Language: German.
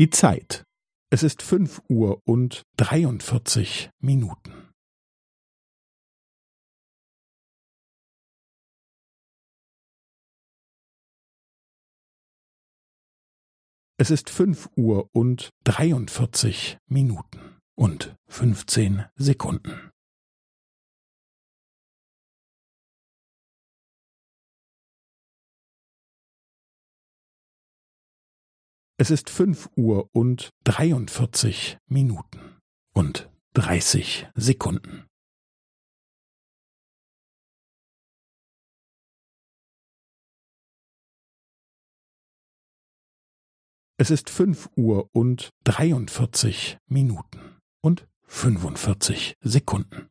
Die Zeit. Es ist fünf Uhr und dreiundvierzig Minuten. Es ist fünf Uhr und dreiundvierzig Minuten und fünfzehn Sekunden. Es ist fünf Uhr und dreiundvierzig Minuten und dreißig Sekunden. Es ist fünf Uhr und dreiundvierzig Minuten und fünfundvierzig Sekunden.